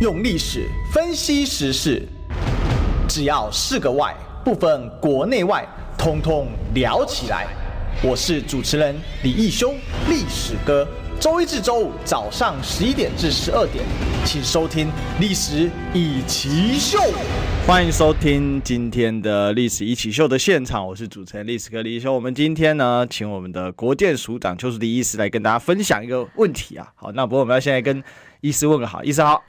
用历史分析时事，只要是个“外”，不分国内外，通通聊起来。我是主持人李义修，历史哥。周一至周五早上十一点至十二点，请收听《历史一起秀》。欢迎收听今天的《历史一起秀》的现场，我是主持人历史哥李义修。我们今天呢，请我们的国建署长邱淑媞医师来跟大家分享一个问题啊。好，那不过我们要现在跟医师问个好，医师好。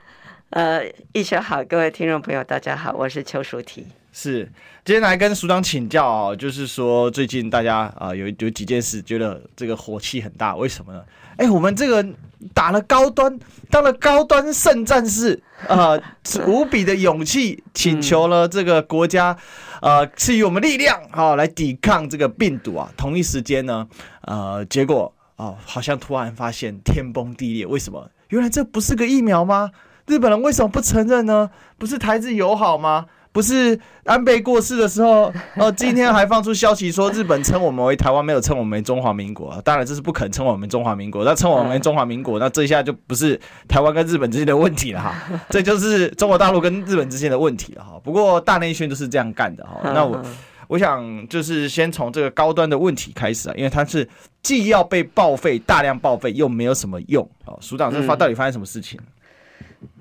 呃，义修好，各位听众朋友，大家好，我是邱淑媞。是，今天来跟署长请教哦，就是说最近大家啊、有有几件事觉得这个火气很大，为什么呢？哎，我们这个打了高端，当了高端圣战士，呃，无比的勇气，请求了这个国家，呃，赐予我们力量，啊、来抵抗这个病毒啊。同一时间呢，呃，结果啊、好像突然发现天崩地裂，为什么？原来这不是个疫苗吗？日本人为什么不承认呢？不是台日友好吗？不是安倍过世的时候，呃，今天还放出消息说日本称我们为台湾，没有称我们为中华民国。当然这是不肯称我们中华民国，那称我们为中华民国，那这一下就不是台湾跟日本之间的问题了哈，这就是中国大陆跟日本之间的问题了哈。不过大内宣就是这样干的哈。那我我想就是先从这个高端的问题开始啊，因为它是既要被报废，大量报废，又没有什么用。哦，署长，这发到底发生什么事情？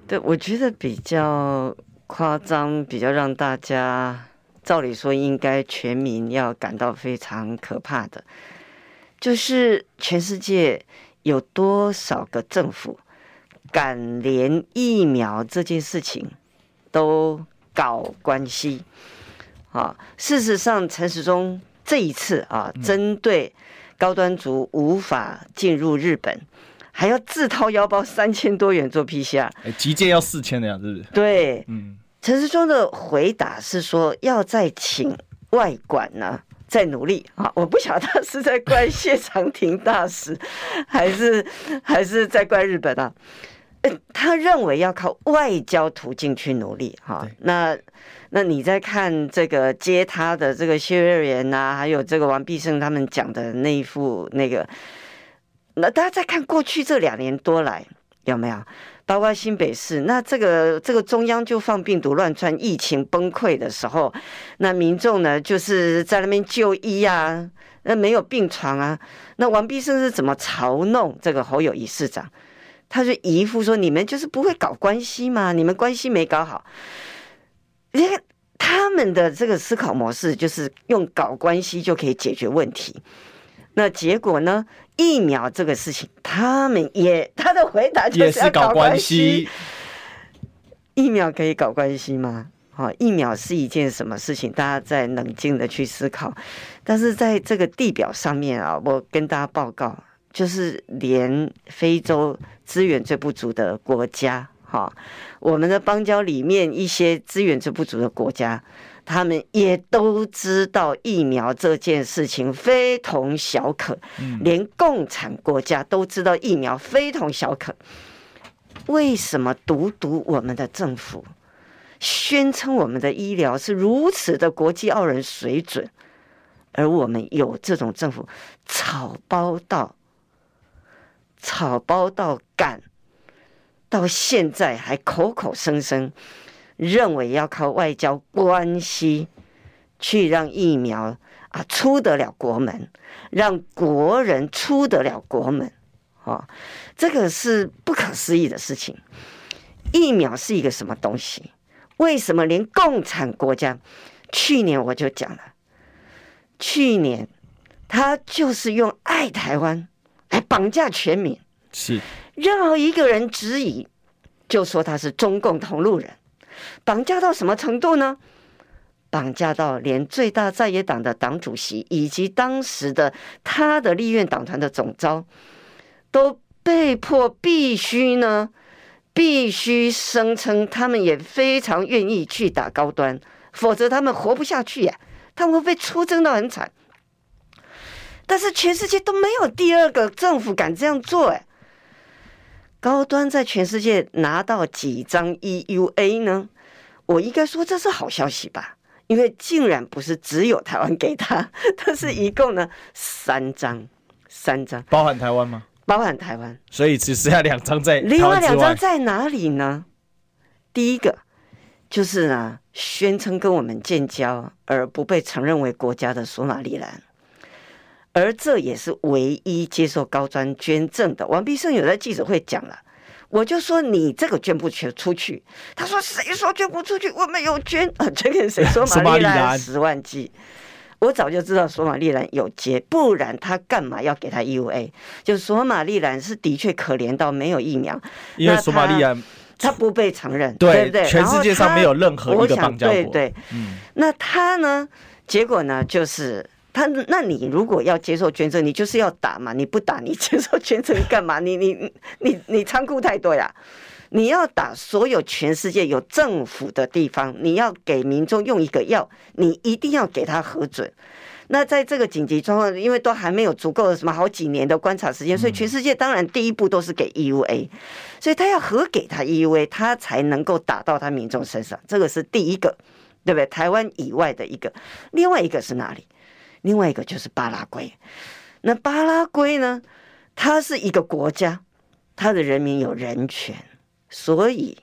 对，我觉得比较夸张，比较让大家照理说应该全民要感到非常可怕的，就是全世界有多少个政府敢连疫苗这件事情都搞关系？啊，事实上，陈时中这一次啊，针对高端族无法进入日本。还要自掏腰包三千多元做 PCR，哎，急件要四千的样子，是不是？对，嗯，陈世忠的回答是说要再请外管呢，再努力啊！我不晓得他是在怪谢长廷大使，还是还是在怪日本啊？他认为要靠外交途径去努力哈。那那你在看这个接他的这个谢瑞元呐，还有这个王必胜他们讲的那一副那个。那大家再看过去这两年多来有没有，包括新北市，那这个这个中央就放病毒乱窜，疫情崩溃的时候，那民众呢就是在那边就医啊，那没有病床啊，那王必胜是怎么嘲弄这个侯友宜市长？他就一副说，你们就是不会搞关系嘛？你们关系没搞好，你看他们的这个思考模式就是用搞关系就可以解决问题，那结果呢？疫苗这个事情，他们也他的回答就是要搞关系。疫苗可以搞关系吗？好，疫苗是一件什么事情？大家在冷静的去思考。但是在这个地表上面啊，我跟大家报告，就是连非洲资源最不足的国家，哈，我们的邦交里面一些资源最不足的国家。他们也都知道疫苗这件事情非同小可，连共产国家都知道疫苗非同小可。为什么独独我们的政府宣称我们的医疗是如此的国际傲人水准，而我们有这种政府草包到草包到敢，到现在还口口声声。认为要靠外交关系去让疫苗啊出得了国门，让国人出得了国门，哦，这个是不可思议的事情。疫苗是一个什么东西？为什么连共产国家？去年我就讲了，去年他就是用爱台湾来绑架全民，是任何一个人质疑，就说他是中共同路人。绑架到什么程度呢？绑架到连最大在野党的党主席以及当时的他的立院党团的总召，都被迫必须呢，必须声称他们也非常愿意去打高端，否则他们活不下去呀，他们会被出征到很惨。但是全世界都没有第二个政府敢这样做，哎。高端在全世界拿到几张 EUA 呢？我应该说这是好消息吧，因为竟然不是只有台湾给他，但是一共呢三张，三张包含台湾吗？包含台湾，所以只剩下两张在。另外两张在哪里呢？第一个就是呢，宣称跟我们建交而不被承认为国家的索马里兰，而这也是唯一接受高专捐赠的。王必胜有在记者会讲了，我就说你这个捐不捐出去？他说谁说捐不出去？我没有捐啊，捐给谁？索马利兰十万剂。我早就知道索马利兰有接，不然他干嘛要给他 EUA？就索马利兰是的确可怜到没有疫苗，因为索马利兰他不被承认，对，对不对？全世界上没有任何一个邦交国。对对，嗯，那他呢？结果呢？就是他，那你如果要接受捐赠，你就是要打嘛？你不打，你 接受捐赠干嘛？你你你你你仓库太多呀！你要打所有全世界有政府的地方，你要给民众用一个药，你一定要给他核准。那在这个紧急状况，因为都还没有足够的什么好几年的观察时间，所以全世界当然第一步都是给 EUA，所以他要核给他 EUA，他才能够打到他民众身上。这个是第一个，对不对？台湾以外的一个，另外一个是哪里？另外一个就是巴拉圭。那巴拉圭呢？它是一个国家，它的人民有人权。所以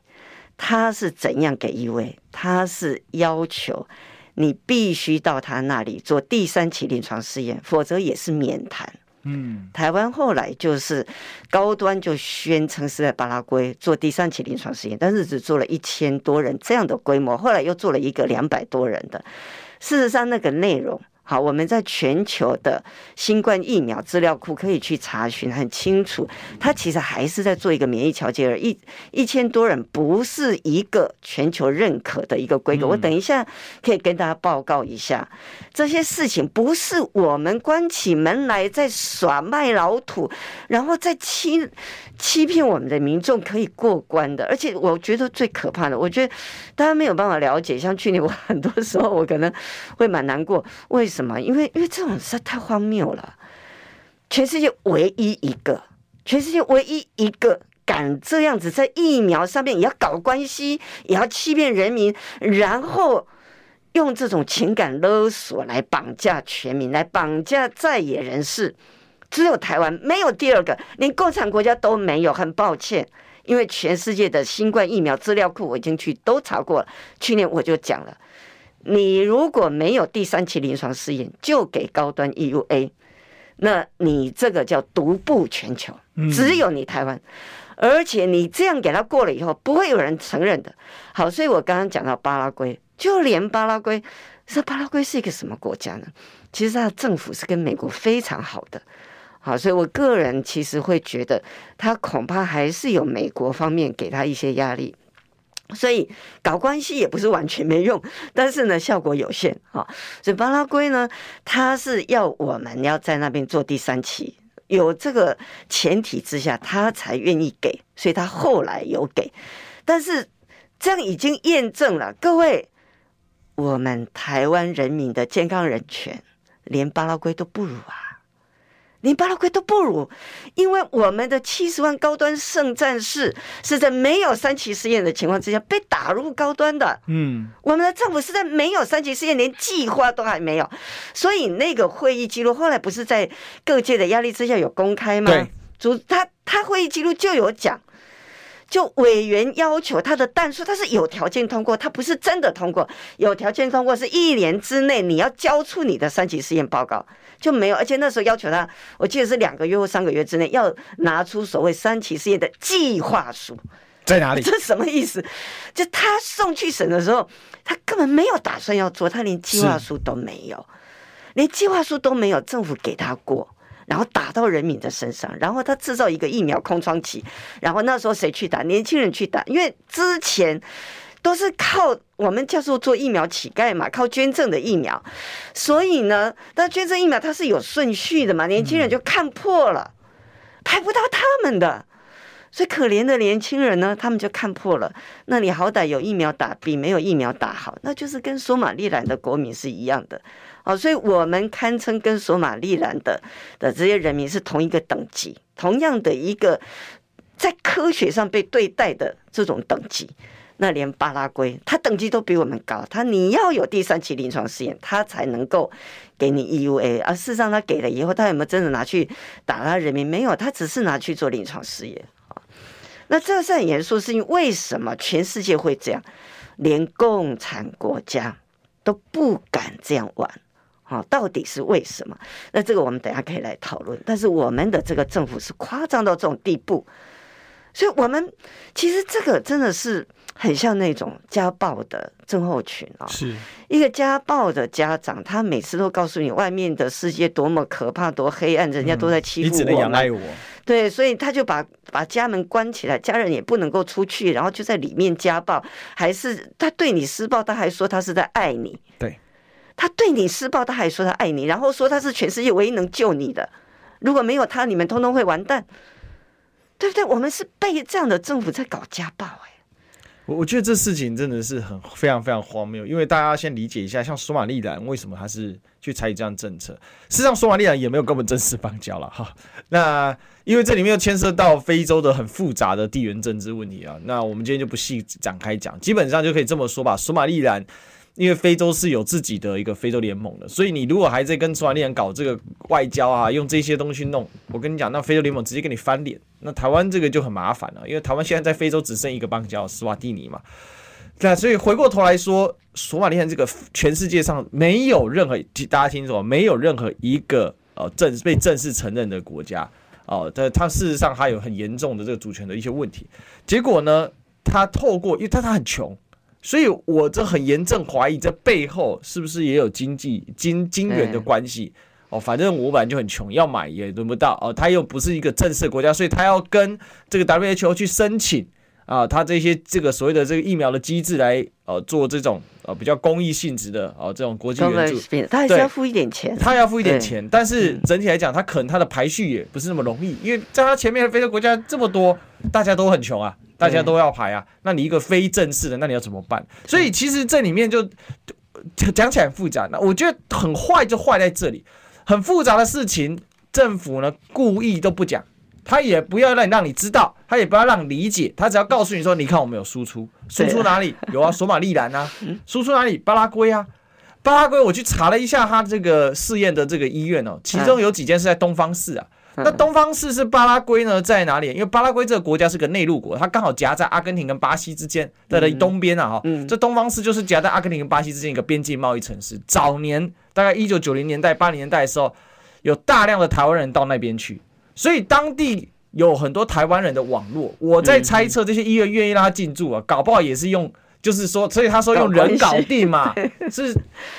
它是怎样给一位？它是要求你必须到他那里做第三期临床试验，否则也是免谈。嗯，台湾后来就是高端就宣称是在巴拉圭做第三期临床试验，但是只做了一千多人这样的规模，后来又做了一个两百多人的。事实上，那个内容。好，我们在全球的新冠疫苗资料库可以去查询，很清楚，它其实还是在做一个免疫调节，而一一千多人不是一个全球认可的一个规格。我等一下可以跟大家报告一下，这些事情不是我们关起门来在耍卖老土，然后再欺欺骗我们的民众可以过关的。而且我觉得最可怕的，我觉得大家没有办法了解。像去年我很多时候我可能会蛮难过，为什么？因为因为这种实在太荒谬了，全世界唯一一个，全世界唯一一个敢这样子在疫苗上面也要搞关系，也要欺骗人民，然后用这种情感勒索来绑架全民，来绑架在野人士，只有台湾没有第二个，连共产国家都没有。很抱歉，因为全世界的新冠疫苗资料库我已经去都查过了，去年我就讲了。你如果没有第三期临床试验就给高端 EUA，那你这个叫独步全球，只有你台湾，而且你这样给他过了以后，不会有人承认的。好，所以我刚刚讲到巴拉圭，就连巴拉圭，这巴拉圭是一个什么国家呢？其实它的政府是跟美国非常好的。好，所以我个人其实会觉得，他恐怕还是有美国方面给他一些压力。所以搞关系也不是完全没用，但是呢，效果有限啊。所以巴拉圭呢，他是要我们要在那边做第三期，有这个前提之下，他才愿意给，所以他后来有给。但是这样已经验证了，各位，我们台湾人民的健康人权，连巴拉圭都不如啊。连巴拉圭都不如，因为我们的七十万高端圣战士是在没有三期试验的情况之下被打入高端的。嗯，我们的政府是在没有三期试验，连计划都还没有，所以那个会议记录后来不是在各界的压力之下有公开吗？对，主他他会议记录就有讲。就委员要求他的弹数，他是有条件通过，他不是真的通过。有条件通过是一年之内你要交出你的三期试验报告，就没有。而且那时候要求他，我记得是两个月或三个月之内要拿出所谓三期试验的计划书，在哪里？这什么意思？就他送去审的时候，他根本没有打算要做，他连计划书都没有，连计划书都没有，政府给他过。然后打到人民的身上，然后他制造一个疫苗空窗期，然后那时候谁去打？年轻人去打，因为之前都是靠我们叫做做疫苗乞丐嘛，靠捐赠的疫苗，所以呢，但捐赠疫苗它是有顺序的嘛，年轻人就看破了，排不到他们的，所以可怜的年轻人呢，他们就看破了。那你好歹有疫苗打，比没有疫苗打好，那就是跟索马利兰的国民是一样的。哦，所以我们堪称跟索马利兰的的这些人民是同一个等级，同样的一个在科学上被对待的这种等级。那连巴拉圭，他等级都比我们高，他你要有第三期临床试验，他才能够给你 EUA。而事实上，他给了以后，他有没有真的拿去打他人民？没有，他只是拿去做临床试验。那这是很严肃，是因为为什么全世界会这样？连共产国家都不敢这样玩，好，到底是为什么？那这个我们等下可以来讨论。但是我们的这个政府是夸张到这种地步，所以我们其实这个真的是很像那种家暴的症候群啊。是一个家暴的家长，他每次都告诉你外面的世界多么可怕、多黑暗，人家都在欺负我，你只能仰赖我。对，所以他就把把家门关起来，家人也不能够出去，然后就在里面家暴，还是他对你施暴，他还说他是在爱你。对，他对你施暴，他还说他爱你，然后说他是全世界唯一能救你的，如果没有他，你们通通会完蛋，对不对？我们是被这样的政府在搞家暴，哎。我我觉得这事情真的是很非常非常荒谬，因为大家先理解一下，像索马利兰为什么他是去采取这样政策，事实上索马利兰也没有跟我们正式邦交了哈。那因为这里面又牵涉到非洲的很复杂的地缘政治问题啊，那我们今天就不细展开讲，基本上就可以这么说吧，索马利兰。因为非洲是有自己的一个非洲联盟的，所以你如果还在跟索马里人搞这个外交啊，用这些东西弄，我跟你讲，那非洲联盟直接跟你翻脸。那台湾这个就很麻烦了，因为台湾现在在非洲只剩一个邦交，斯瓦蒂尼嘛。那所以回过头来说，索马利兰这个全世界上没有任何，大家听说没有任何一个呃正被正式承认的国家哦，但它事实上还有很严重的这个主权的一些问题。结果呢，他透过，因为他他很穷。所以，我这很严重怀疑，这背后是不是也有经济金金元的关系？哦，反正我本来就很穷，要买也轮不到。哦，他又不是一个正式国家，所以他要跟这个 WHO 去申请啊，他这些这个所谓的这个疫苗的机制来呃做这种呃比较公益性质的哦这种国际援助，他还是要付一点钱，他要付一点钱，但是整体来讲，他可能他的排序也不是那么容易，因为在他前面的非洲国家这么多，大家都很穷啊。大家都要排啊，那你一个非正式的，那你要怎么办？所以其实这里面就讲起来很复杂。那我觉得很坏就坏在这里，很复杂的事情，政府呢故意都不讲，他也不要让你让你知道，他也不要让你理解，他只要告诉你说，你看我们有输出，输出哪里有啊？索马利兰啊，输出哪里？巴拉圭啊，巴拉圭我去查了一下他这个试验的这个医院哦，其中有几间是在东方市啊。那东方市是巴拉圭呢，在哪里？因为巴拉圭这个国家是个内陆国，它刚好夹在阿根廷跟巴西之间的东边啊，哈。这东方市就是夹在阿根廷跟巴西之间一个边境贸易城市。早年大概一九九零年代、八零年代的时候，有大量的台湾人到那边去，所以当地有很多台湾人的网络。我在猜测，这些医院愿意让他进驻啊，搞不好也是用。就是说，所以他说用人搞定嘛，是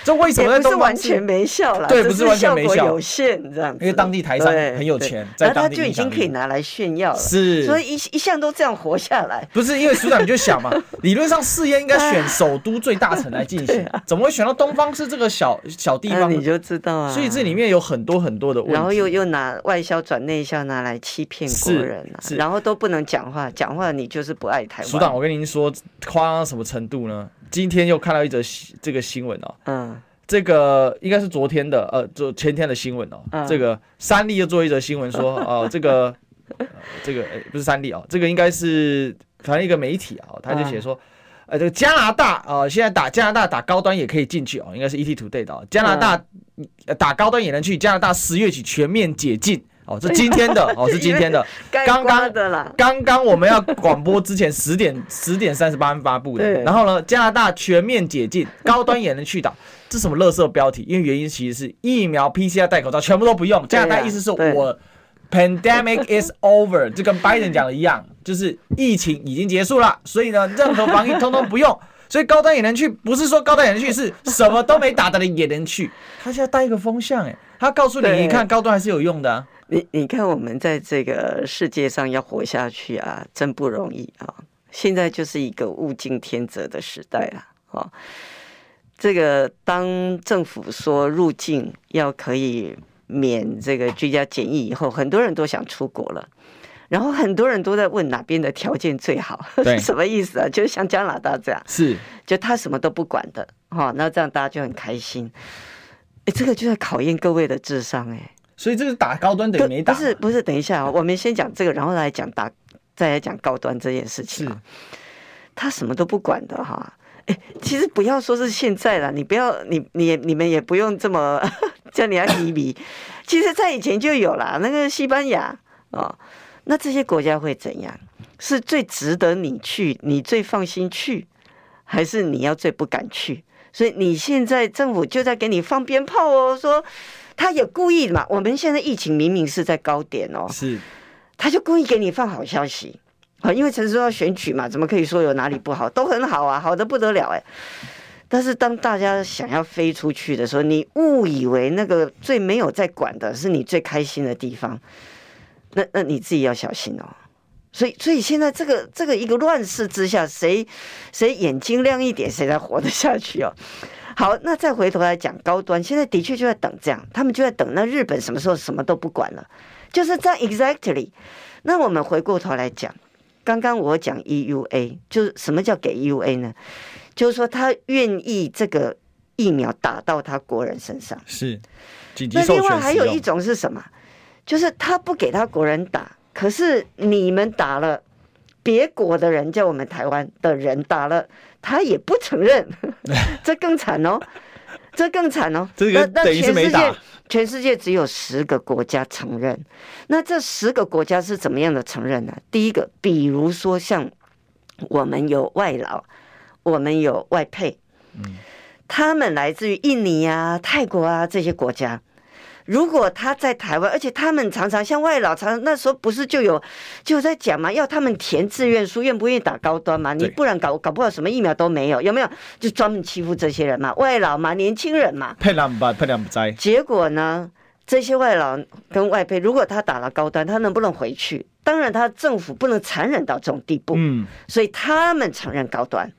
这为什么在东方？不是完全没效了，对，不是完全没效，有限这样。因为当地台商很有钱，在当地就已经可以拿来炫耀了，是，所以一一向都这样活下来。不是因为署长你就想嘛，理论上试验应该选首都最大城来进行，怎么会选到东方是这个小小地方？你就知道啊。所以这里面有很多很多的问题，然后又又拿外销转内销拿来欺骗国人啊，然后都不能讲话，讲话你就是不爱台湾。署长，我跟您说，夸张什么程度呢？今天又看到一则这个新闻哦，嗯，这个应该是昨天的，呃，就前天的新闻哦，嗯、这个三立又做一则新闻说，哦、呃，这个，呃、这个，哎，不是三立哦，这个应该是反正一个媒体啊，他就写说，呃，这个加拿大啊、呃，现在打加拿大打高端也可以进去哦，应该是 ET Today 的、哦，加拿大打高端也能去，加拿大十月起全面解禁。哦，是今天的哦，是今天的，刚刚的啦。刚刚我们要广播之前十点 十点三十八分发布的。然后呢，加拿大全面解禁，高端也能去打，这什么垃圾标题？因为原因其实是疫苗、PCR、戴口罩全部都不用。加拿大意思是我 pandemic is over，就跟拜登讲的一样，就是疫情已经结束了，所以呢，任何防疫通通不用，所以高端也能去，不是说高端也能去，是什么都没打的人也能去。他现在带一个风向，哎，他告诉你，你看高端还是有用的啊。你你看，我们在这个世界上要活下去啊，真不容易啊！现在就是一个物竞天择的时代了啊！这个当政府说入境要可以免这个居家检疫以后，很多人都想出国了，然后很多人都在问哪边的条件最好，对什么意思啊？就像加拿大这样，是就他什么都不管的哈，那这样大家就很开心。哎，这个就在考验各位的智商哎。所以这是打高端等于没打？不是不是，等一下，我们先讲这个，然后来讲打，再来讲高端这件事情。是，他什么都不管的哈。哎，其实不要说是现在了，你不要，你你你们也不用这么 叫你要迷迷。其实，在以前就有了那个西班牙哦，那这些国家会怎样？是最值得你去，你最放心去，还是你要最不敢去？所以你现在政府就在给你放鞭炮哦，说他也故意嘛。我们现在疫情明明是在高点哦，是，他就故意给你放好消息啊，因为陈时中要选举嘛，怎么可以说有哪里不好？都很好啊，好的不得了哎。但是当大家想要飞出去的时候，你误以为那个最没有在管的是你最开心的地方，那那你自己要小心哦。所以，所以现在这个这个一个乱世之下，谁谁眼睛亮一点，谁才活得下去哦。好，那再回头来讲高端，现在的确就在等这样，他们就在等那日本什么时候什么都不管了，就是这样 exactly。那我们回过头来讲，刚刚我讲 EUA，就是什么叫给 EUA 呢？就是说，他愿意这个疫苗打到他国人身上，是。那另外还有一种是什么？就是他不给他国人打，可是你们打了，别国的人叫我们台湾的人打了，他也不承认，这更惨哦，这更惨哦。这个等于是没打。那那全世界，全世界只有十个国家承认。那这十个国家是怎么样的承认呢？第一个，比如说像我们有外劳。我们有外配，他们来自于印尼啊、泰国啊这些国家。如果他在台湾，而且他们常常像外劳，常常那时候不是就有就在讲嘛，要他们填志愿书，愿不愿意打高端嘛？你不然搞搞不好什么疫苗都没有，有没有？就专门欺负这些人嘛，外劳嘛，年轻人嘛。配两不，配两不在。结果呢，这些外劳跟外配，如果他打了高端，他能不能回去？当然，他政府不能残忍到这种地步。嗯，所以他们承认高端。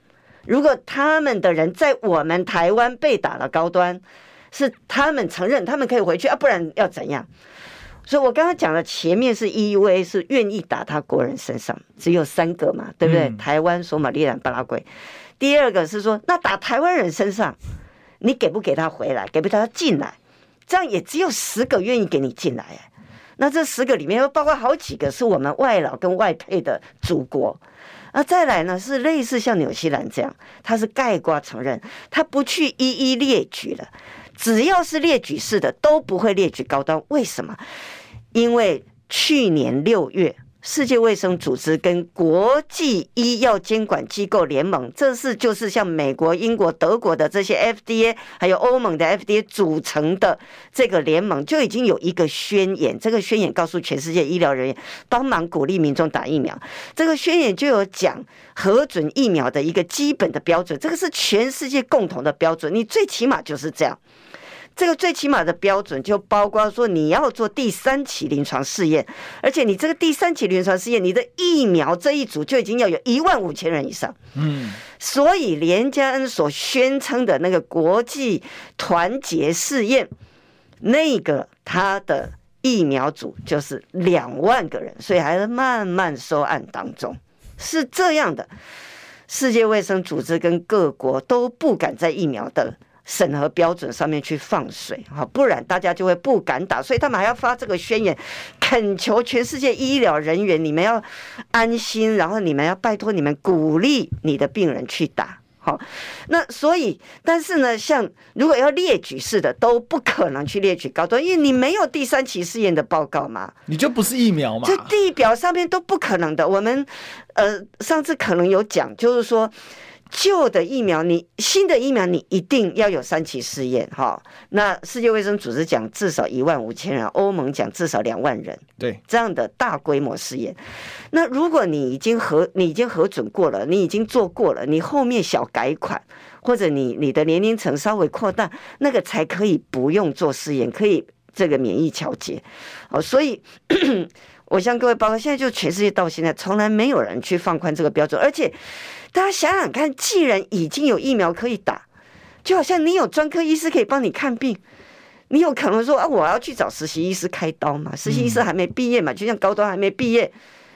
如果他们的人在我们台湾被打了高端，是他们承认，他们可以回去啊，不然要怎样？所以我刚刚讲的前面是 EUA 是愿意打他国人身上，只有三个嘛，对不对？嗯、台湾、索马利兰、巴拉圭。第二个是说，那打台湾人身上，你给不给他回来，给不给他进来？这样也只有十个愿意给你进来。那这十个里面又包括好几个是我们外劳跟外配的祖国。那再来呢？是类似像纽西兰这样，他是概括承认，他不去一一列举了。只要是列举式的，都不会列举高端。为什么？因为去年六月。世界卫生组织跟国际医药监管机构联盟，这是就是像美国、英国、德国的这些 FDA，还有欧盟的 FDA 组成的这个联盟，就已经有一个宣言。这个宣言告诉全世界医疗人员，帮忙鼓励民众打疫苗。这个宣言就有讲核准疫苗的一个基本的标准，这个是全世界共同的标准。你最起码就是这样。这个最起码的标准就包括说，你要做第三期临床试验，而且你这个第三期临床试验，你的疫苗这一组就已经要有一万五千人以上。嗯，所以连加恩所宣称的那个国际团结试验，那个他的疫苗组就是两万个人，所以还是慢慢收案当中，是这样的。世界卫生组织跟各国都不敢在疫苗的。审核标准上面去放水，哈，不然大家就会不敢打，所以他们还要发这个宣言，恳求全世界医疗人员，你们要安心，然后你们要拜托你们鼓励你的病人去打，好，那所以，但是呢，像如果要列举式的，都不可能去列举高端，因为你没有第三期试验的报告嘛，你就不是疫苗嘛，这地表上面都不可能的。我们呃上次可能有讲，就是说。旧的疫苗，你新的疫苗，你一定要有三期试验哈。那世界卫生组织讲至少一万五千人，欧盟讲至少两万人，对这样的大规模试验。那如果你已经核你已经核准过了，你已经做过了，你后面小改款，或者你你的年龄层稍微扩大，那个才可以不用做试验，可以这个免疫调节。哦，所以。我向各位报告，现在就全世界到现在从来没有人去放宽这个标准，而且大家想想看，既然已经有疫苗可以打，就好像你有专科医师可以帮你看病，你有可能说啊，我要去找实习医师开刀嘛？实习医师还没毕业嘛？就像高端还没毕业，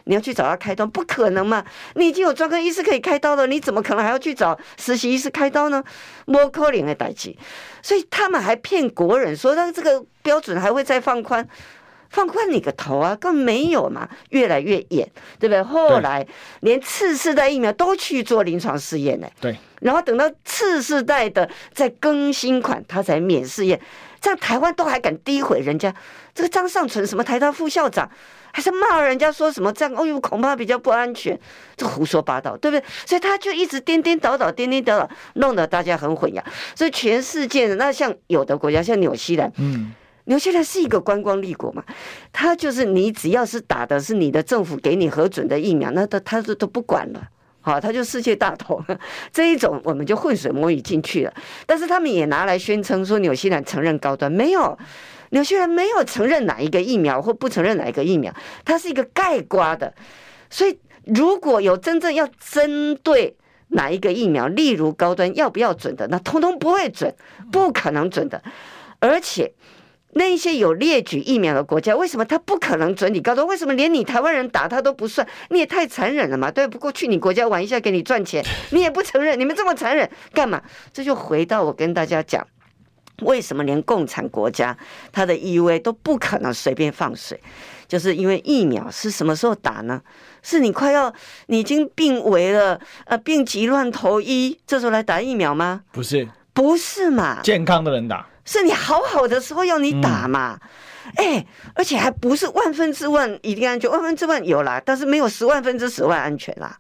你要去找他开刀，不可能嘛？你已经有专科医师可以开刀了，你怎么可能还要去找实习医师开刀呢？摸可怜的代志，所以他们还骗国人说，那这个标准还会再放宽。放宽你个头啊！根本没有嘛，越来越严，对不对？后来连次世代疫苗都去做临床试验呢。对。然后等到次世代的再更新款，它才免试验。这样台湾都还敢诋毁人家？这个张尚存什么台大副校长，还是骂人家说什么这样？哦呦，恐怕比较不安全，这胡说八道，对不对？所以他就一直颠颠倒倒，颠颠倒倒，弄得大家很混淆。所以全世界的那像有的国家，像纽西兰，嗯。纽西兰是一个观光立国嘛，他就是你只要是打的是你的政府给你核准的疫苗，那他他都都不管了，好，他就世界大同，这一种我们就浑水摸鱼进去了。但是他们也拿来宣称说纽西兰承认高端，没有，纽西兰没有承认哪一个疫苗或不承认哪一个疫苗，它是一个概括的。所以如果有真正要针对哪一个疫苗，例如高端要不要准的，那通通不会准，不可能准的，而且。那一些有列举疫苗的国家，为什么他不可能准你高端？为什么连你台湾人打他都不算？你也太残忍了嘛！对不过去你国家玩一下，给你赚钱，你也不承认，你们这么残忍干嘛？这就回到我跟大家讲，为什么连共产国家他的 EUA 都不可能随便放水？就是因为疫苗是什么时候打呢？是你快要你已经病危了，呃，病急乱投医，这时候来打疫苗吗？不是，不是嘛？健康的人打。是你好好的时候要你打嘛，哎、而且还不是万分之万一定安全，万分之万有啦，但是没有十万分之十万安全啦，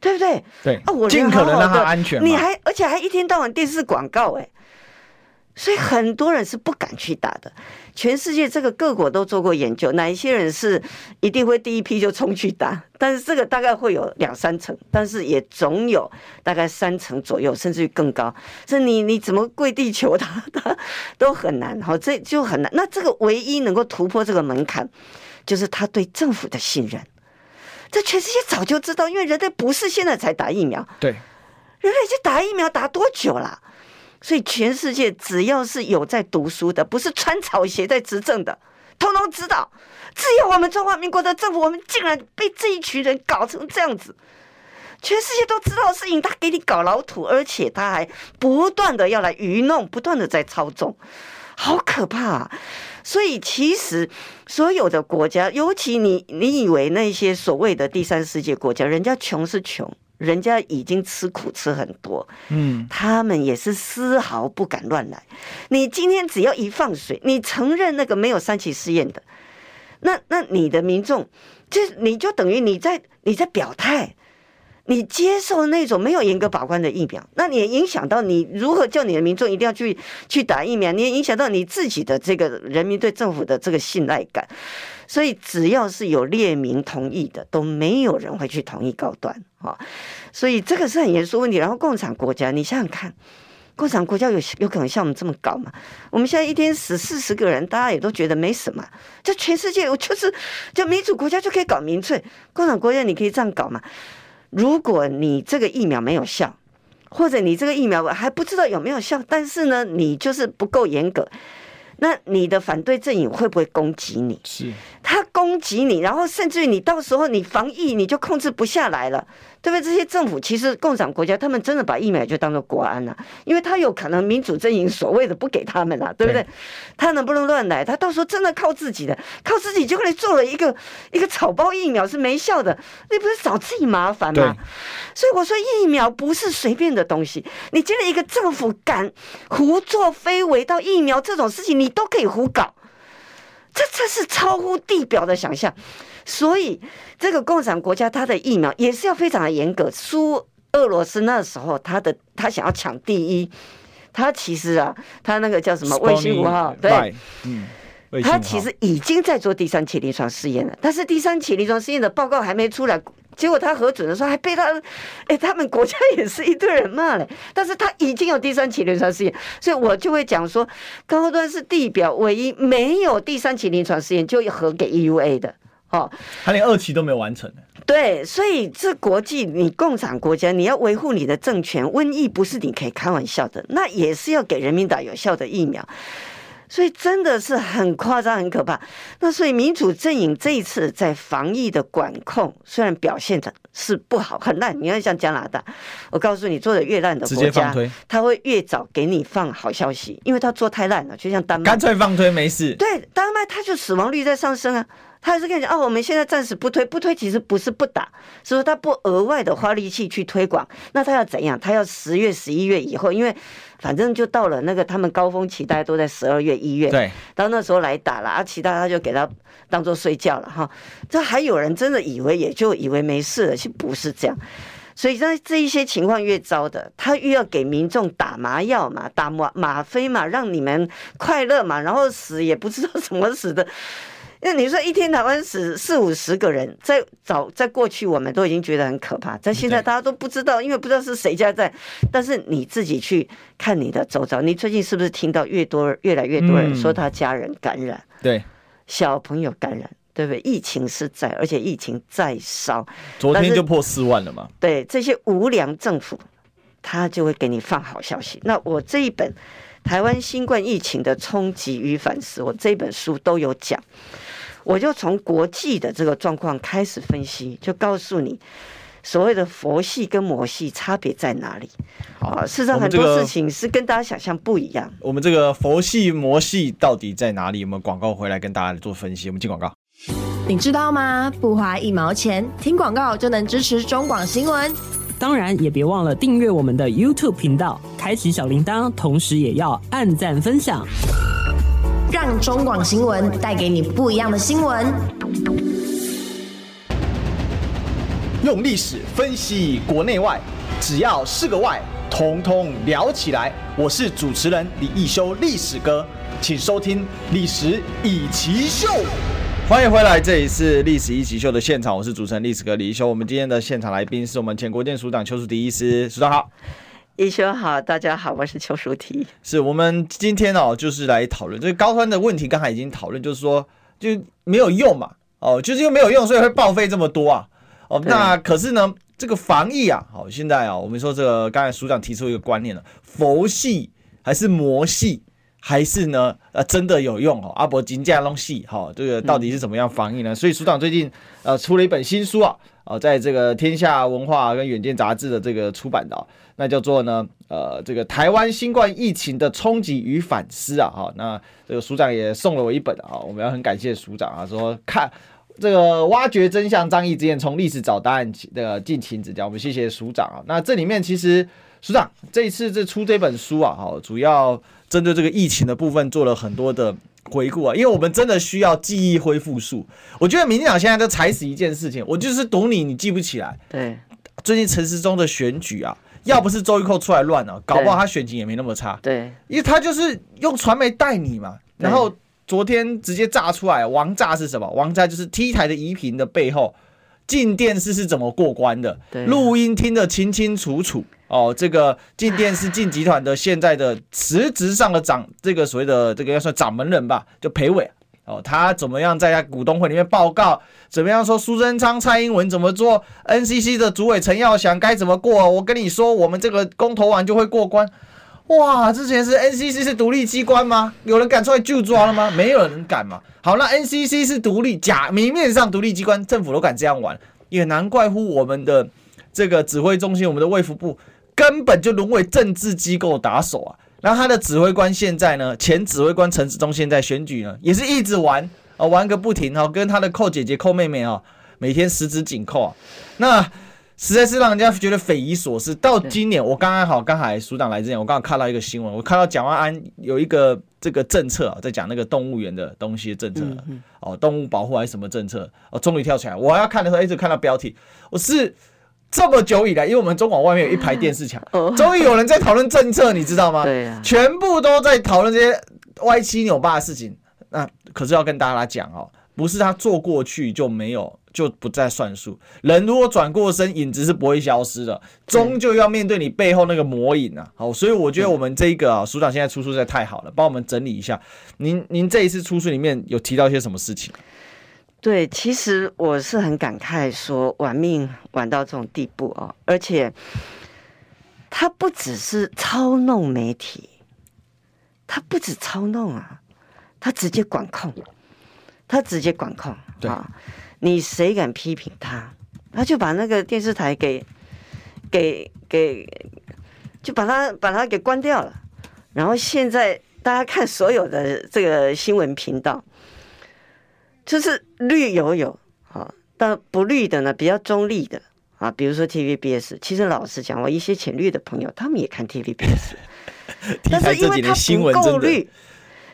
对不对？对啊，我尽可能让他安全，你还而且还一天到晚电视广告、欸，哎。所以很多人是不敢去打的。全世界这个各国都做过研究，哪一些人是一定会第一批就冲去打？但是这个大概会有两三成，但是也总有大概三成左右，甚至于更高。这你你怎么跪地求他，他都很难。好，这就很难。那这个唯一能够突破这个门槛，就是他对政府的信任。这全世界早就知道，因为人类不是现在才打疫苗，对，人类已经打疫苗打多久了？所以全世界只要是有在读书的，不是穿草鞋在执政的，通通知道，只有我们中华民国的政府，我们竟然被这一群人搞成这样子。全世界都知道的事情，他给你搞老土，而且他还不断的要来愚弄，不断的在操纵，好可怕啊！所以其实所有的国家，尤其你你以为那些所谓的第三世界国家，人家穷是穷。人家已经吃苦吃很多，嗯，他们也是丝毫不敢乱来。你今天只要一放水，你承认那个没有三期试验的，那那你的民众就你就等于你在你在表态。你接受那种没有严格把关的疫苗，那你也影响到你如何叫你的民众一定要去去打疫苗，你也影响到你自己的这个人民对政府的这个信赖感。所以只要是有列明同意的，都没有人会去同意高端啊。所以这个是很严肃问题。然后共产国家，你想想看，共产国家有有可能像我们这么搞吗？我们现在一天死四十个人，大家也都觉得没什么。这全世界，我就是就民主国家就可以搞民粹，共产国家你可以这样搞吗？如果你这个疫苗没有效，或者你这个疫苗还不知道有没有效，但是呢，你就是不够严格，那你的反对阵营会不会攻击你？是，他攻击你，然后甚至于你到时候你防疫你就控制不下来了。对不对？这些政府其实共产国家，他们真的把疫苗就当做国安了，啊，因为他有可能民主阵营所谓的不给他们了，对不对？他能不能乱来？他到时候真的靠自己的，靠自己就可以做了一个一个草包疫苗是没效的，你不是找自己麻烦吗？所以我说疫苗不是随便的东西，你今天一个政府敢胡作非为到疫苗这种事情，你都可以胡搞，这这是超乎地表的想象。所以，这个共产国家，它的疫苗也是要非常的严格。苏俄罗斯那时候，他的他想要抢第一，他其实啊，他那个叫什么卫星五号，对，嗯，他其实已经在做第三期临床试验了。但是第三期临床试验的报告还没出来，结果他核准的时候还被他，哎，他们国家也是一堆人骂嘞。但是他已经有第三期临床试验，所以我就会讲说，高端是地表唯一没有第三期临床试验就核给 EUA 的。哦，他连二期都没有完成。对，所以这国际，你共产国家，你要维护你的政权，瘟疫不是你可以开玩笑的，那也是要给人民打有效的疫苗。所以真的是很夸张、很可怕。那所以民主阵营这一次在防疫的管控，虽然表现的是不好、很烂。你看像加拿大，我告诉你，做的越烂的国家，他会越早给你放好消息，因为他做太烂了。就像丹麦，干脆放推没事。对，丹麦他就死亡率在上升啊。他还是跟你讲哦，我们现在暂时不推，不推其实不是不打，是说他不额外的花力气去推广。那他要怎样？他要十月、十一月以后，因为反正就到了那个他们高峰期，大家都在十二月、一月，对，到那时候来打了啊，其他他就给他当做睡觉了哈。这还有人真的以为也就以为没事了，其实不是这样。所以在这一些情况越糟的，他越要给民众打麻药嘛，打吗吗啡嘛，让你们快乐嘛，然后死也不知道怎么死的。那你说一天台湾死四五十个人，在早在过去我们都已经觉得很可怕，在现在大家都不知道，因为不知道是谁家在。但是你自己去看你的周遭，你最近是不是听到越多越来越多人说他家人感染？对，小朋友感染，对不对？疫情是在，而且疫情在烧，昨天就破四万了嘛。对，这些无良政府，他就会给你放好消息。那我这一本《台湾新冠疫情的冲击与反思》，我这本书都有讲。我就从国际的这个状况开始分析，就告诉你所谓的佛系跟魔系差别在哪里。啊，事实上很多事情是跟大家想象不一样。我们这个佛系魔系到底在哪里？我们广告回来跟大家做分析？我们进广告。你知道吗？不花一毛钱，听广告就能支持中广新闻。当然，也别忘了订阅我们的 YouTube 频道，开启小铃铛，同时也要按赞分享。让中广新闻带给你不一样的新闻。用历史分析国内外，只要是个“外”，统统聊起来。我是主持人李一修，历史哥，请收听《历史以奇秀》。欢迎回来，这里是《历史一起秀》的现场，我是主持人历史哥李一修。我们今天的现场来宾是我们前国建署长邱淑迪医师，署长好。易修好，大家好，我是邱淑媞。是我们今天哦，就是来讨论这个高端的问题。刚才已经讨论，就是说就没有用嘛，哦，就是又没有用，所以会报废这么多啊。哦，那可是呢，这个防疫啊，好，现在啊，我们说这个刚才署长提出一个观念了，佛系还是魔系，还是呢，呃，真的有用哦？阿伯金架龙系，哈，这个到底是怎么样防疫呢？所以署长最近呃出了一本新书啊。哦，在这个天下文化跟远见杂志的这个出版的，哦，那叫做呢，呃，这个台湾新冠疫情的冲击与反思啊，哈，那这个署长也送了我一本啊，我们要很感谢署长啊，说看这个挖掘真相，张疫之眼，从历史找答案的尽情指教，我们谢谢署长啊。那这里面其实署长这一次这出这本书啊，哈，主要针对这个疫情的部分做了很多的。回顾啊，因为我们真的需要记忆恢复术。我觉得民进党现在都踩死一件事情，我就是赌你，你记不起来。对，最近陈时中的选举啊，要不是周玉蔻出来乱啊，搞不好他选情也没那么差。对，因为他就是用传媒带你嘛。然后昨天直接炸出来，王炸是什么？王炸就是 T 台的移屏的背后，进电视是怎么过关的？录音听得清清楚楚。哦，这个进电视进集团的现在的实质上的掌，这个所谓的这个要算掌门人吧，就裴伟哦，他怎么样在他股东会里面报告，怎么样说苏贞昌、蔡英文怎么做，NCC 的主委陈耀祥该怎么过？我跟你说，我们这个公投完就会过关。哇，之前是 NCC 是独立机关吗？有人敢出来就抓了吗？没有人敢嘛。好，那 NCC 是独立假明面上独立机关，政府都敢这样玩，也难怪乎我们的这个指挥中心，我们的卫福部。根本就沦为政治机构打手啊！然后他的指挥官现在呢，前指挥官陈志忠现在选举呢，也是一直玩啊，玩个不停哦，跟他的寇姐姐、寇妹妹啊，每天十指紧扣啊，那实在是让人家觉得匪夷所思。到今年，我刚刚好，刚才署长来之前，我刚好看到一个新闻，我看到蒋万安有一个这个政策啊，在讲那个动物园的东西的政策哦，动物保护还是什么政策哦，终于跳起来。我要看的时候一直看到标题，我是。这么久以来，因为我们中广外面有一排电视墙，终于有人在讨论政策，你知道吗？对啊，全部都在讨论这些歪七扭八的事情。那可是要跟大家讲哦，不是他做过去就没有，就不再算数。人如果转过身，影子是不会消失的，终究要面对你背后那个魔影啊。好，所以我觉得我们这一个啊，署长现在出书实在太好了，帮我们整理一下。您您这一次出书里面有提到一些什么事情？对，其实我是很感慨，说玩命玩到这种地步哦，而且他不只是操弄媒体，他不止操弄啊，他直接管控，他直接管控。对啊，你谁敢批评他，他就把那个电视台给给给，就把他把他给关掉了。然后现在大家看所有的这个新闻频道。就是绿油油，啊，但不绿的呢，比较中立的啊，比如说 TVBS。其实老实讲，我一些浅绿的朋友，他们也看 TVBS，但是因为它不够绿。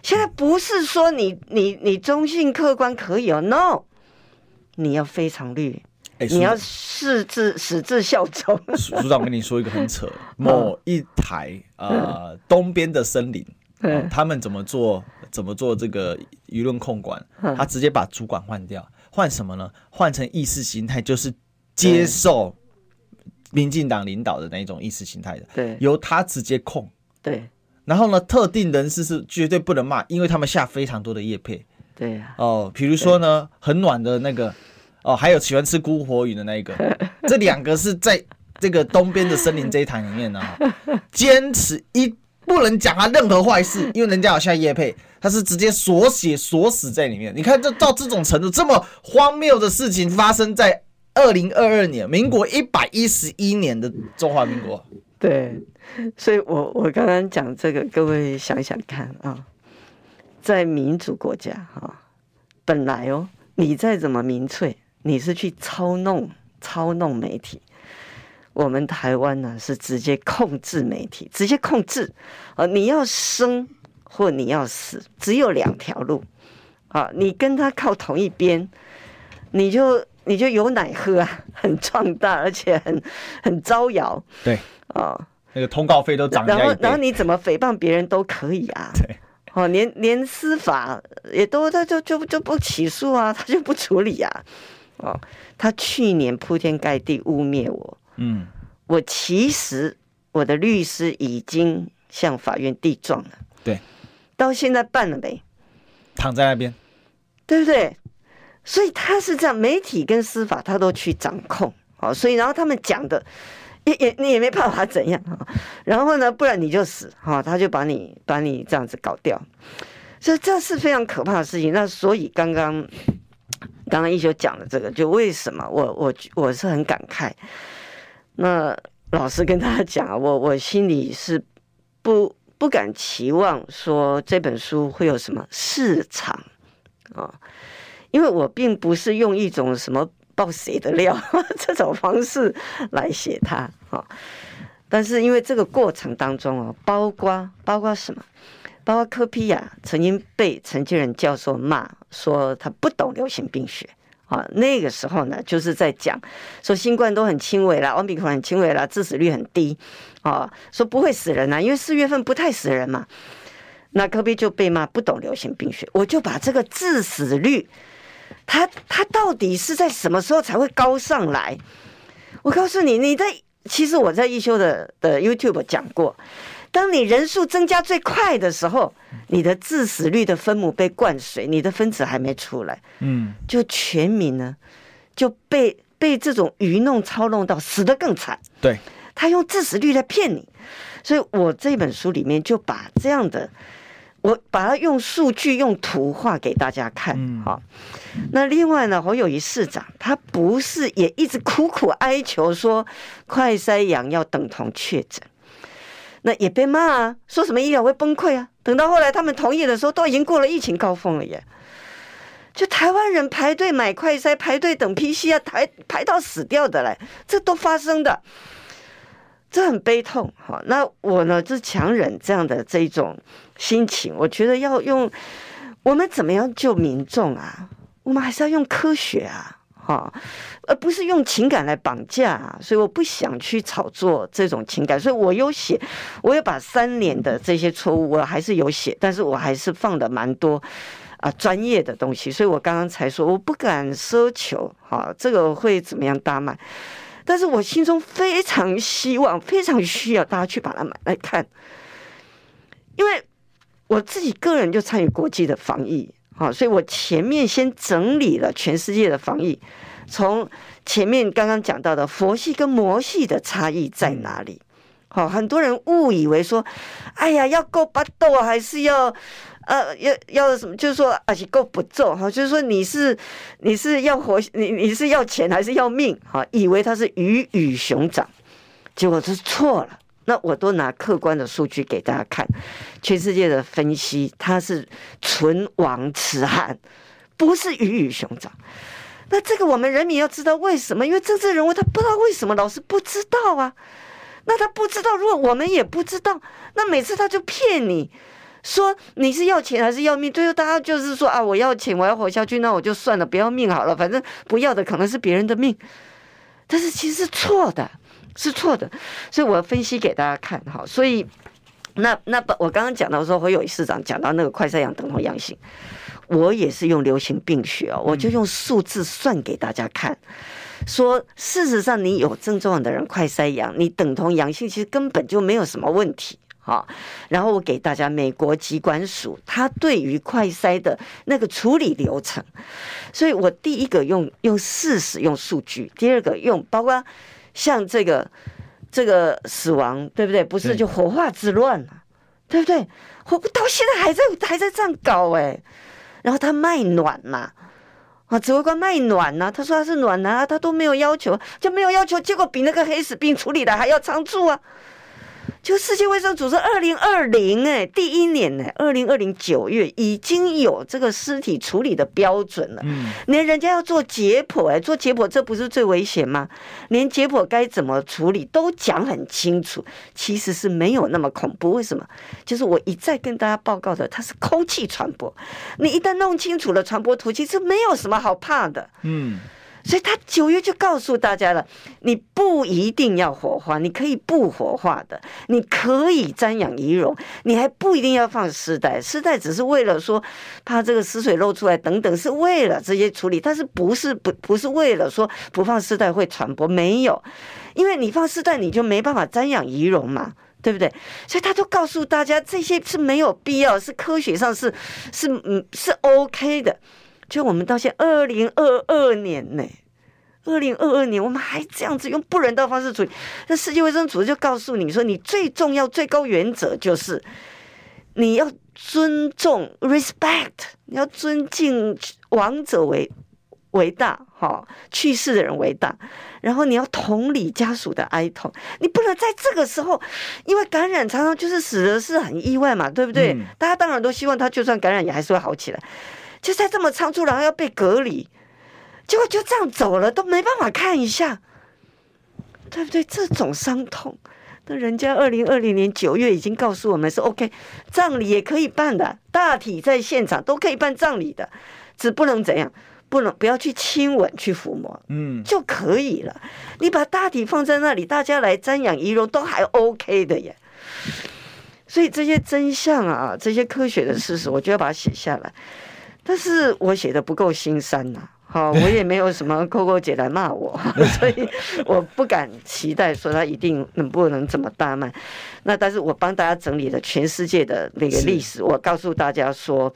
现在不是说你你你中性客观可以哦，no，你要非常绿。你要誓志矢志效忠。组长，我跟你说一个很扯，某一台呃东边的森林，他们怎么做怎么做这个舆论控管？他直接把主管换掉，换什么呢？换成意识形态，就是接受民进党领导的那一种意识形态的，对，由他直接控，对。然后呢，特定人士是绝对不能骂，因为他们下非常多的叶配，对呀。哦，比如说呢，很暖的那个。哦，还有喜欢吃孤火鱼的那一个，这两个是在这个东边的森林这一台里面呢，坚持一不能讲他任何坏事，因为人家有下叶配，他是直接锁血锁死在里面。你看，这到这种程度，这么荒谬的事情发生在二零二二年，民国一百一十一年的中华民国。对，所以我我刚刚讲这个，各位想想看啊，在民主国家哈，本来哦，你再怎么民粹。你是去操弄操弄媒体，我们台湾呢是直接控制媒体，直接控制啊！你要生或你要死，只有两条路啊！你跟他靠同一边，你就你就有奶喝啊，很壮大，而且很很招摇。对啊，那个通告费都涨。然后然后你怎么诽谤别人都可以啊？对哦，连连司法也都他就就就不起诉啊，他就不处理啊。哦，他去年铺天盖地污蔑我，嗯，我其实我的律师已经向法院递状了，对，到现在办了没？躺在那边，对不对？所以他是这样，媒体跟司法他都去掌控，哦，所以然后他们讲的也也你也没办法怎样啊，然后呢，不然你就死，哈，他就把你把你这样子搞掉，所以这是非常可怕的事情。那所以刚刚。刚刚一休讲的这个，就为什么我我我是很感慨。那老实跟大家讲，我我心里是不不敢期望说这本书会有什么市场啊，因为我并不是用一种什么爆谁的料 这种方式来写它啊。但是因为这个过程当中啊，包括包括什么？包括柯 P 呀，曾经被陈建仁教授骂说他不懂流行病学啊。那个时候呢，就是在讲说新冠都很轻微了，奥密克戎很轻微了，致死率很低啊，说不会死人呐，因为四月份不太死人嘛。那柯 P 就被骂不懂流行病学，我就把这个致死率，它它到底是在什么时候才会高上来？我告诉你，你在其实我在一休的的 YouTube 讲过。当你人数增加最快的时候，你的致死率的分母被灌水，你的分子还没出来，嗯，就全民呢就被被这种愚弄操弄到死得更惨。对，他用致死率来骗你，所以我这本书里面就把这样的，我把它用数据用图画给大家看。好，那另外呢，侯友宜市长他不是也一直苦苦哀求说，快筛阳要等同确诊。那也被骂啊，说什么医疗会崩溃啊？等到后来他们同意的时候，都已经过了疫情高峰了耶。就台湾人排队买快筛，排队等 PCR，排排到死掉的嘞，这都发生的，这很悲痛。好，那我呢就强忍这样的这种心情，我觉得要用我们怎么样救民众啊？我们还是要用科学啊。哈，而不是用情感来绑架，所以我不想去炒作这种情感，所以我有写，我也把三年的这些错误我还是有写，但是我还是放的蛮多啊专业的东西，所以我刚刚才说我不敢奢求哈，这个会怎么样大卖，但是我心中非常希望，非常需要大家去把它买来看，因为我自己个人就参与国际的防疫。好，所以我前面先整理了全世界的防疫，从前面刚刚讲到的佛系跟魔系的差异在哪里？好，很多人误以为说，哎呀，要够巴豆还是要呃要要什么？就是说，而且够不揍哈，就是说你是你是要活你你是要钱还是要命？哈，以为他是鱼与熊掌，结果是错了。那我都拿客观的数据给大家看，全世界的分析，它是唇亡齿寒，不是鱼与熊掌。那这个我们人民要知道为什么？因为政治人物他不知道为什么老是不知道啊。那他不知道，如果我们也不知道，那每次他就骗你说你是要钱还是要命？最后大家就是说啊，我要钱，我要活下去，那我就算了，不要命好了，反正不要的可能是别人的命。但是其实是错的，是错的。所以我要分析给大家看哈。所以那那不，我刚刚讲到说侯友宜市长讲到那个快筛阳等同阳性，我也是用流行病学哦，我就用数字算给大家看。说，事实上，你有症状的人快筛阳，你等同阳性，其实根本就没有什么问题。哈，然后我给大家美国疾管署他对于快筛的那个处理流程，所以我第一个用用事实用数据，第二个用包括像这个这个死亡，对不对？不是就火化之乱嘛，对不对？火到现在还在还在这样搞哎，然后他卖暖嘛。啊，指挥官卖暖呐、啊？他说他是暖男啊，他都没有要求，就没有要求，结果比那个黑死病处理的还要仓促啊！就世界卫生组织二零二零哎，第一年呢，二零二零九月已经有这个尸体处理的标准了。嗯，连人家要做解剖哎，做解剖这不是最危险吗？连解剖该怎么处理都讲很清楚，其实是没有那么恐怖。为什么？就是我一再跟大家报告的，它是空气传播。你一旦弄清楚了传播途径，是没有什么好怕的。嗯。所以他九月就告诉大家了，你不一定要火化，你可以不火化的，你可以瞻仰遗容，你还不一定要放尸袋，尸袋只是为了说怕这个尸水漏出来等等，是为了这些处理，但是不是不不是为了说不放尸袋会传播，没有，因为你放尸袋你就没办法瞻仰遗容嘛，对不对？所以他都告诉大家这些是没有必要，是科学上是是嗯是 OK 的。就我们到现在二零二二年呢，二零二二年我们还这样子用不人道方式处理，那世界卫生组织就告诉你说，你最重要最高原则就是你要尊重 respect，你要尊敬王者为为大，哈，去世的人为大，然后你要同理家属的哀痛，你不能在这个时候，因为感染常常就是死的是很意外嘛，对不对？嗯、大家当然都希望他就算感染也还是会好起来。就在这么仓促，然后要被隔离，结果就这样走了，都没办法看一下，对不对？这种伤痛，那人家二零二零年九月已经告诉我们说 OK，葬礼也可以办的，大体在现场都可以办葬礼的，只不能怎样，不能不要去亲吻、去抚摸，嗯，就可以了。你把大体放在那里，大家来瞻仰遗容都还 OK 的耶。所以这些真相啊，这些科学的事实，我就要把它写下来。但是我写的不够心酸呐，好，我也没有什么 Coco 姐来骂我，所以我不敢期待说他一定能不能这么大卖。那但是我帮大家整理了全世界的那个历史，我告诉大家说，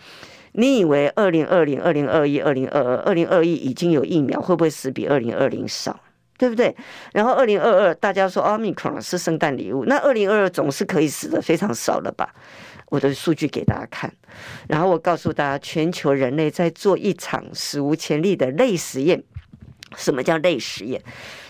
你以为二零二零、二零二一、二零二二、二零二一已经有疫苗，会不会死比二零二零少？对不对？然后二零二二大家说 Omicron 是圣诞礼物，那二零二二总是可以死的非常少了吧？我的数据给大家看，然后我告诉大家，全球人类在做一场史无前例的类实验。什么叫类实验？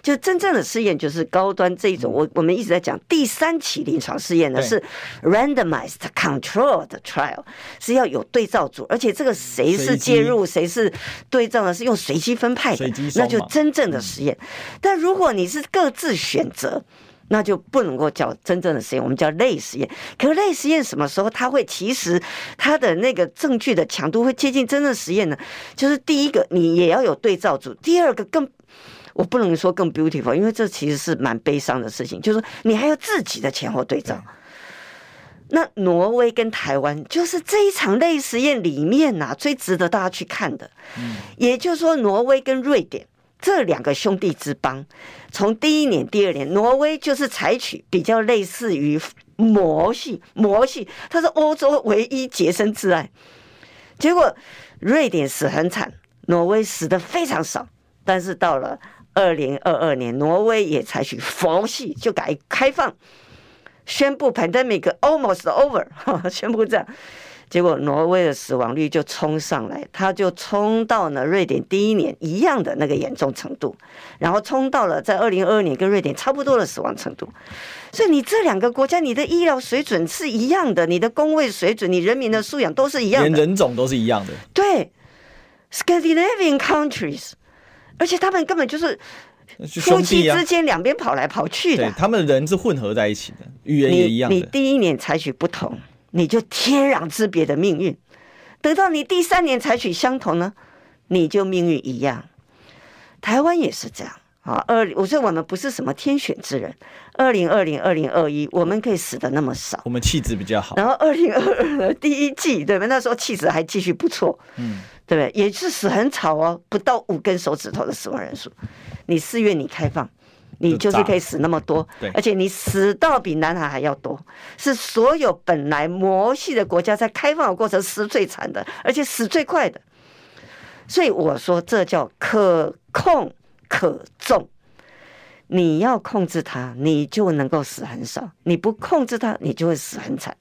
就真正的试验，就是高端这一种。我我们一直在讲第三期临床试验呢，是 randomized controlled trial，是要有对照组，而且这个谁是介入，谁是对照呢？是用随机分派的，那就真正的实验。但如果你是各自选择。那就不能够叫真正的实验，我们叫类实验。可类实验什么时候它会其实它的那个证据的强度会接近真正实验呢？就是第一个，你也要有对照组；第二个更，我不能说更 beautiful，因为这其实是蛮悲伤的事情，就是说你还有自己的前后对照。那挪威跟台湾就是这一场类实验里面呐、啊，最值得大家去看的。也就是说，挪威跟瑞典。这两个兄弟之邦，从第一年、第二年，挪威就是采取比较类似于魔系，魔系，它是欧洲唯一洁身自爱。结果瑞典死很惨，挪威死的非常少。但是到了二零二二年，挪威也采取佛系，就改开放，宣布 pandemic almost over，宣布这样。结果挪威的死亡率就冲上来，它就冲到了瑞典第一年一样的那个严重程度，然后冲到了在二零二二年跟瑞典差不多的死亡程度。所以你这两个国家，你的医疗水准是一样的，你的工位水准，你人民的素养都是一样的，连人种都是一样的。对，Scandinavian countries，而且他们根本就是夫妻之间两边跑来跑去的，对，他们人是混合在一起的，语言也一样。你第一年采取不同，你就天壤之别的命运；等到你第三年采取相同呢，你就命运一样。台湾也是这样。啊，二，我说我们不是什么天选之人。二零二零、二零二一，我们可以死的那么少，我们气质比较好。然后二零二二的第一季，对吧？那时候气质还继续不错，嗯，对不对？也是死很吵哦，不到五根手指头的死亡人数。你四月你开放，你就是可以死那么多，而且你死到比南海还要多，是所有本来魔系的国家在开放的过程死最惨的，而且死最快的。所以我说这叫可控。可重，你要控制它，你就能够死很少；你不控制它，你就会死很惨。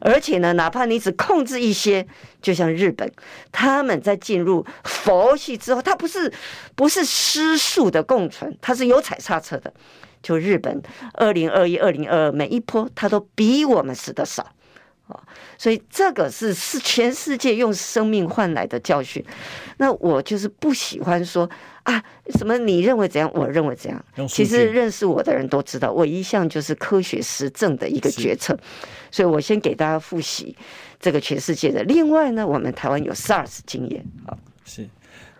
而且呢，哪怕你只控制一些，就像日本，他们在进入佛系之后，它不是不是失速的共存，它是有踩刹车的。就日本二零二一、二零二二每一波，它都比我们死的少。所以这个是是全世界用生命换来的教训。那我就是不喜欢说啊，什么你认为怎样，我认为怎样。其实认识我的人都知道，我一向就是科学实证的一个决策。所以我先给大家复习这个全世界的。另外呢，我们台湾有 SARS 经验啊，是。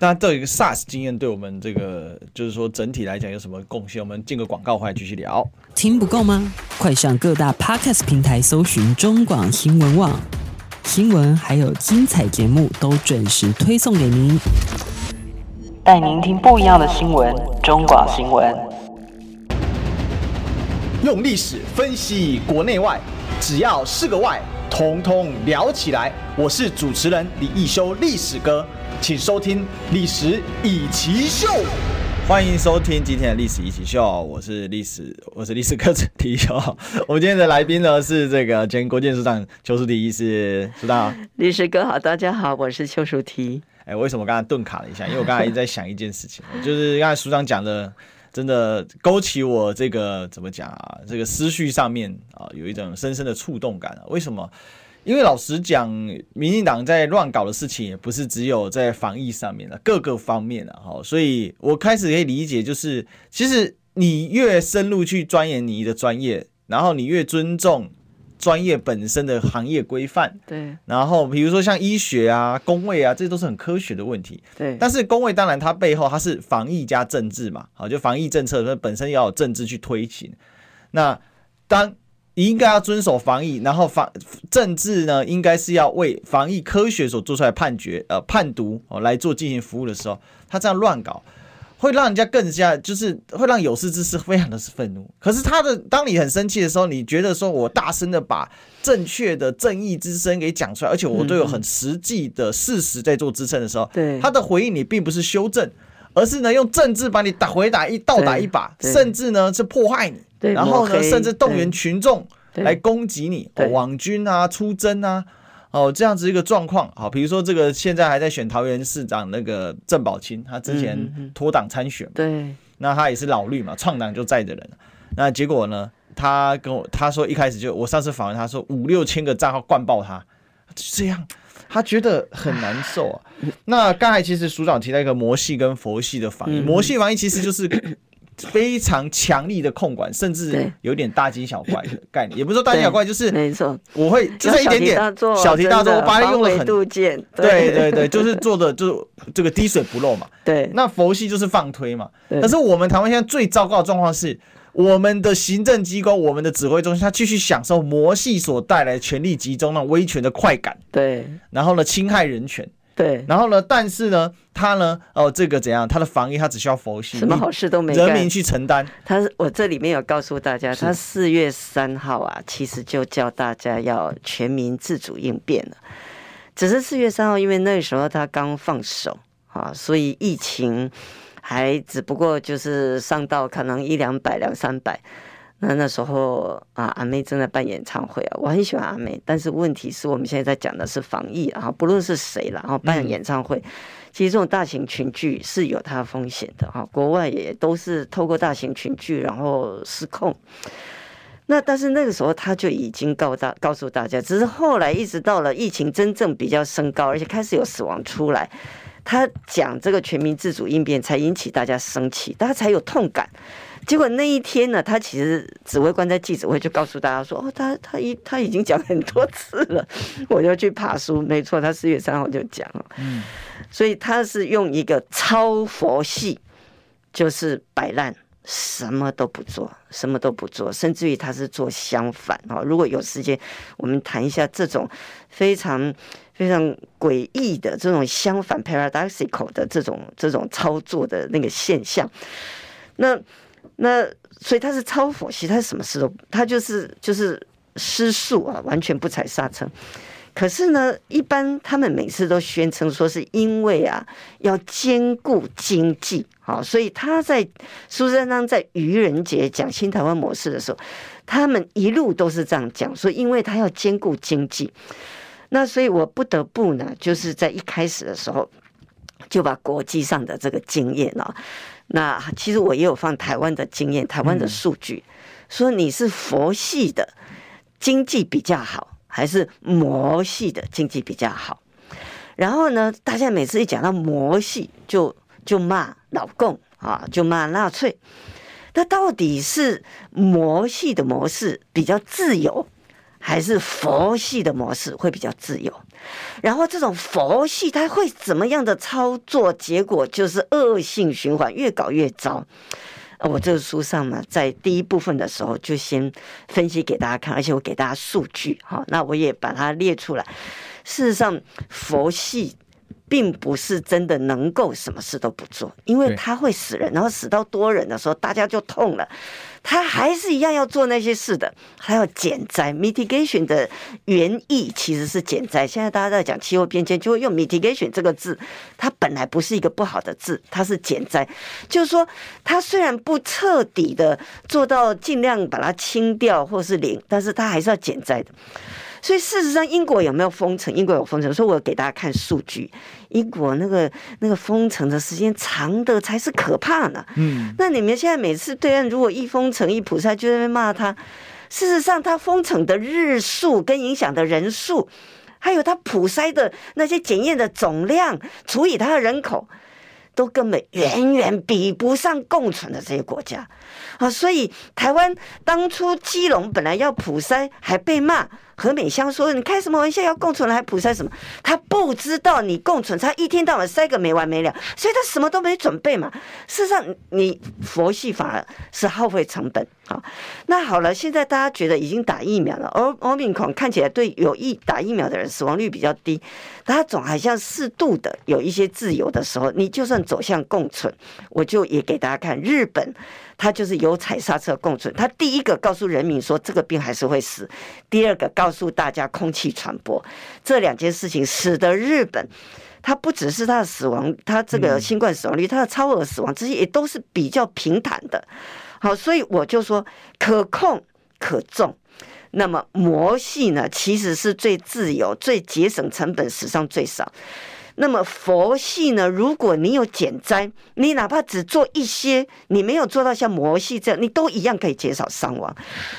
那这一个 SARS 经验对我们这个就是说整体来讲有什么贡献？我们进个广告回来继续聊。听不够吗？快上各大 Podcast 平台搜寻中广新闻网新闻，还有精彩节目都准时推送给您，带您听不一样的新闻。中广新闻用历史分析国内外，只要是个“外”，统统聊起来。我是主持人李一修，历史哥。请收听《历史易起秀》，欢迎收听今天的《历史一起秀》，我是历史，我是历史课程第一修。我们今天的来宾呢是这个前国建署长邱淑媞医师，知道。历史哥好，大家好，我是邱淑媞。哎，为什么刚才顿卡了一下？因为我刚才一直在想一件事情，就是刚才署长讲的，真的勾起我这个怎么讲啊？这个思绪上面啊，有一种深深的触动感啊。为什么？因为老实讲，民进党在乱搞的事情也不是只有在防疫上面的，各个方面的哈，所以我开始可以理解，就是其实你越深入去钻研你的专业，然后你越尊重专业本身的行业规范，对，然后比如说像医学啊、工位啊，这都是很科学的问题，对。但是工位当然它背后它是防疫加政治嘛，好，就防疫政策它本身要有政治去推行，那当。你应该要遵守防疫，然后防政治呢，应该是要为防疫科学所做出来判决，呃，判读哦来做进行服务的时候，他这样乱搞，会让人家更加就是会让有识之士非常的愤怒。可是他的当你很生气的时候，你觉得说我大声的把正确的正义之声给讲出来，而且我都有很实际的事实在做支撑的时候，对他的回应你并不是修正，而是呢用政治把你打回打一倒打一把，甚至呢是迫害你。然后呢，甚至动员群众来攻击你，哦，网军啊，出征啊，哦，这样子一个状况。好，比如说这个现在还在选桃园市长那个郑宝清，他之前脱党参选，对，那他也是老绿嘛，创党就在的人。那结果呢，他跟我他说一开始就我上次访问他说五六千个账号灌爆他，就这样，他觉得很难受啊。那刚才其实署长提到一个魔系跟佛系的防疫，魔系防疫其实就是。非常强力的控管，甚至有点大惊小怪的 概念，也不是说大惊小怪，就是没错，我会就是一点点小题大做，我把它用了很度对对对，就是做的 就是这个滴水不漏嘛。对，那佛系就是放推嘛。可是我们台湾现在最糟糕的状况是，我们的行政机构、我们的指挥中心，他继续享受魔系所带来权力集中、那种威权的快感。对，然后呢，侵害人权。对，然后呢？但是呢，他呢？哦，这个怎样？他的防疫，他只需要佛系，什么好事都没干，人民去承担。他，我这里面有告诉大家，他四月三号啊，其实就叫大家要全民自主应变了。只是四月三号，因为那时候他刚放手啊，所以疫情还只不过就是上到可能一两百、两三百。那那时候啊，阿妹正在办演唱会啊，我很喜欢阿妹，但是问题是我们现在在讲的是防疫啊，不论是谁了，然后办演唱会，嗯、其实这种大型群聚是有它风险的哈，国外也都是透过大型群聚然后失控。那但是那个时候他就已经告大告诉大家，只是后来一直到了疫情真正比较升高，而且开始有死亡出来，他讲这个全民自主应变，才引起大家生气，大家才有痛感。结果那一天呢，他其实指挥官在记者会就告诉大家说：“哦，他他已他已经讲很多次了。”我就去爬书，没错，他四月三号就讲了。嗯，所以他是用一个超佛系，就是摆烂。什么都不做，什么都不做，甚至于他是做相反啊！如果有时间，我们谈一下这种非常非常诡异的这种相反 （paradoxical） 的这种这种操作的那个现象。那那所以他是超佛系，他什么事都他就是就是失速啊，完全不踩刹车。可是呢，一般他们每次都宣称说是因为啊，要兼顾经济，好，所以他在苏贞昌在愚人节讲新台湾模式的时候，他们一路都是这样讲，说因为他要兼顾经济，那所以我不得不呢，就是在一开始的时候就把国际上的这个经验啊，那其实我也有放台湾的经验，台湾的数据，说你是佛系的经济比较好。还是魔系的经济比较好，然后呢，大家每次一讲到魔系，就就骂老共啊，就骂纳粹。那到底是魔系的模式比较自由，还是佛系的模式会比较自由？然后这种佛系它会怎么样的操作？结果就是恶性循环，越搞越糟。我这个书上呢，在第一部分的时候就先分析给大家看，而且我给大家数据，哈，那我也把它列出来。事实上，佛系。并不是真的能够什么事都不做，因为他会死人，然后死到多人的时候，大家就痛了。他还是一样要做那些事的，他要减灾。mitigation 的原意其实是减灾。现在大家在讲气候变迁，就会用 mitigation 这个字，它本来不是一个不好的字，它是减灾。就是说，它虽然不彻底的做到尽量把它清掉或是零，但是它还是要减灾的。所以事实上，英国有没有封城？英国有封城，所以我给大家看数据。英国那个那个封城的时间长的才是可怕呢。嗯，那你们现在每次对岸如果一封城一普筛，就在那边骂他。事实上，他封城的日数跟影响的人数，还有他普筛的那些检验的总量，除以他的人口，都根本远远比不上共存的这些国家。啊，所以台湾当初基隆本来要普筛，还被骂。何美香说：“你开什么玩笑？要共存了还普筛什么？他不知道你共存，他一天到晚塞个没完没了，所以他什么都没准备嘛。事实上，你佛系反而是耗费成本啊。那好了，现在大家觉得已经打疫苗了，而奥密克看起来对有意打疫苗的人死亡率比较低，他总还像适度的有一些自由的时候，你就算走向共存，我就也给大家看日本。”他就是有踩刹车共存。他第一个告诉人民说这个病还是会死，第二个告诉大家空气传播这两件事情使得日本，它不只是它的死亡，它这个新冠死亡率，它的超额死亡这些也都是比较平坦的。好，所以我就说可控可重。那么魔系呢，其实是最自由、最节省成本、史上最少。那么佛系呢？如果你有减灾，你哪怕只做一些，你没有做到像魔系这样，你都一样可以减少伤亡。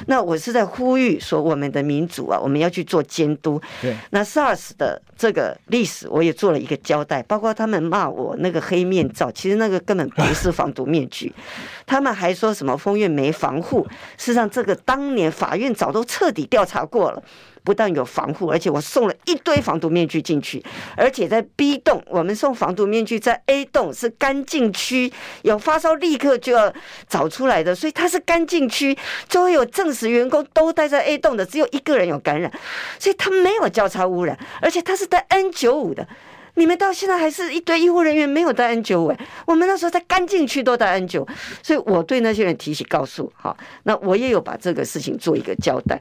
那我是在呼吁说，我们的民主啊，我们要去做监督。对。那 SARS 的这个历史，我也做了一个交代，包括他们骂我那个黑面罩，其实那个根本不是防毒面具。他们还说什么封院没防护，事实上这个当年法院早都彻底调查过了。不但有防护，而且我送了一堆防毒面具进去，而且在 B 栋，我们送防毒面具在 A 栋是干净区，有发烧立刻就要找出来的，所以它是干净区，就会有证实员工都待在 A 栋的，只有一个人有感染，所以他没有交叉污染，而且他是戴 N95 的，你们到现在还是一堆医护人员没有戴 N95，我们那时候在干净区都戴 N95，所以我对那些人提起告诉，好，那我也有把这个事情做一个交代。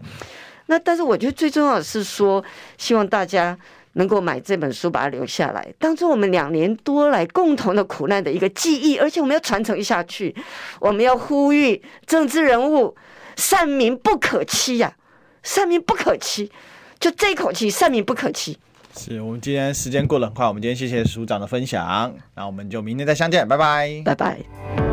那但是我觉得最重要的是说，希望大家能够买这本书，把它留下来，当做我们两年多来共同的苦难的一个记忆，而且我们要传承下去。我们要呼吁政治人物，善民不可欺呀，善民不可欺，就这一口气，善民不可欺。是我们今天时间过得很快，我们今天谢谢署长的分享，那我们就明天再相见，拜拜，拜拜。